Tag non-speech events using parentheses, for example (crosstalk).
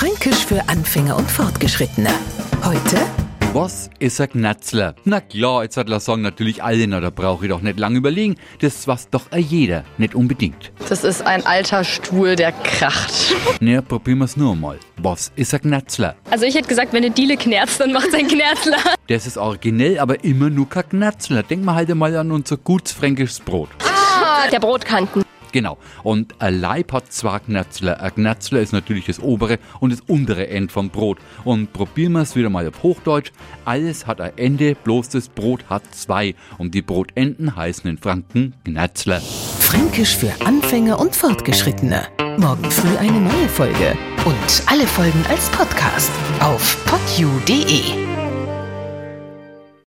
Fränkisch für Anfänger und Fortgeschrittene. Heute Was ist ein Knatzler? Na klar, jetzt hat la sagen natürlich alle, na da brauche ich doch nicht lange überlegen. Das weiß doch jeder, nicht unbedingt. Das ist ein alter Stuhl, der kracht. (laughs) Na, probieren wir's nur mal. Was ist ein Knatzler? Also ich hätte gesagt, wenn eine Diele knerzt, dann macht ein Knerzler. (laughs) Das ist originell, aber immer nur kein Knatzler. Denk mal halt einmal an unser gutsfränkisches Brot. Ah, der Brotkanten. Genau. Und ein Leib hat zwei Knatzler. Ein Knatzler ist natürlich das obere und das untere End vom Brot. Und probieren wir es wieder mal auf Hochdeutsch. Alles hat ein Ende, bloß das Brot hat zwei. Und die Brotenden heißen in Franken Knatzler. Fränkisch für Anfänger und Fortgeschrittene. Morgen früh eine neue Folge. Und alle Folgen als Podcast auf podu.de.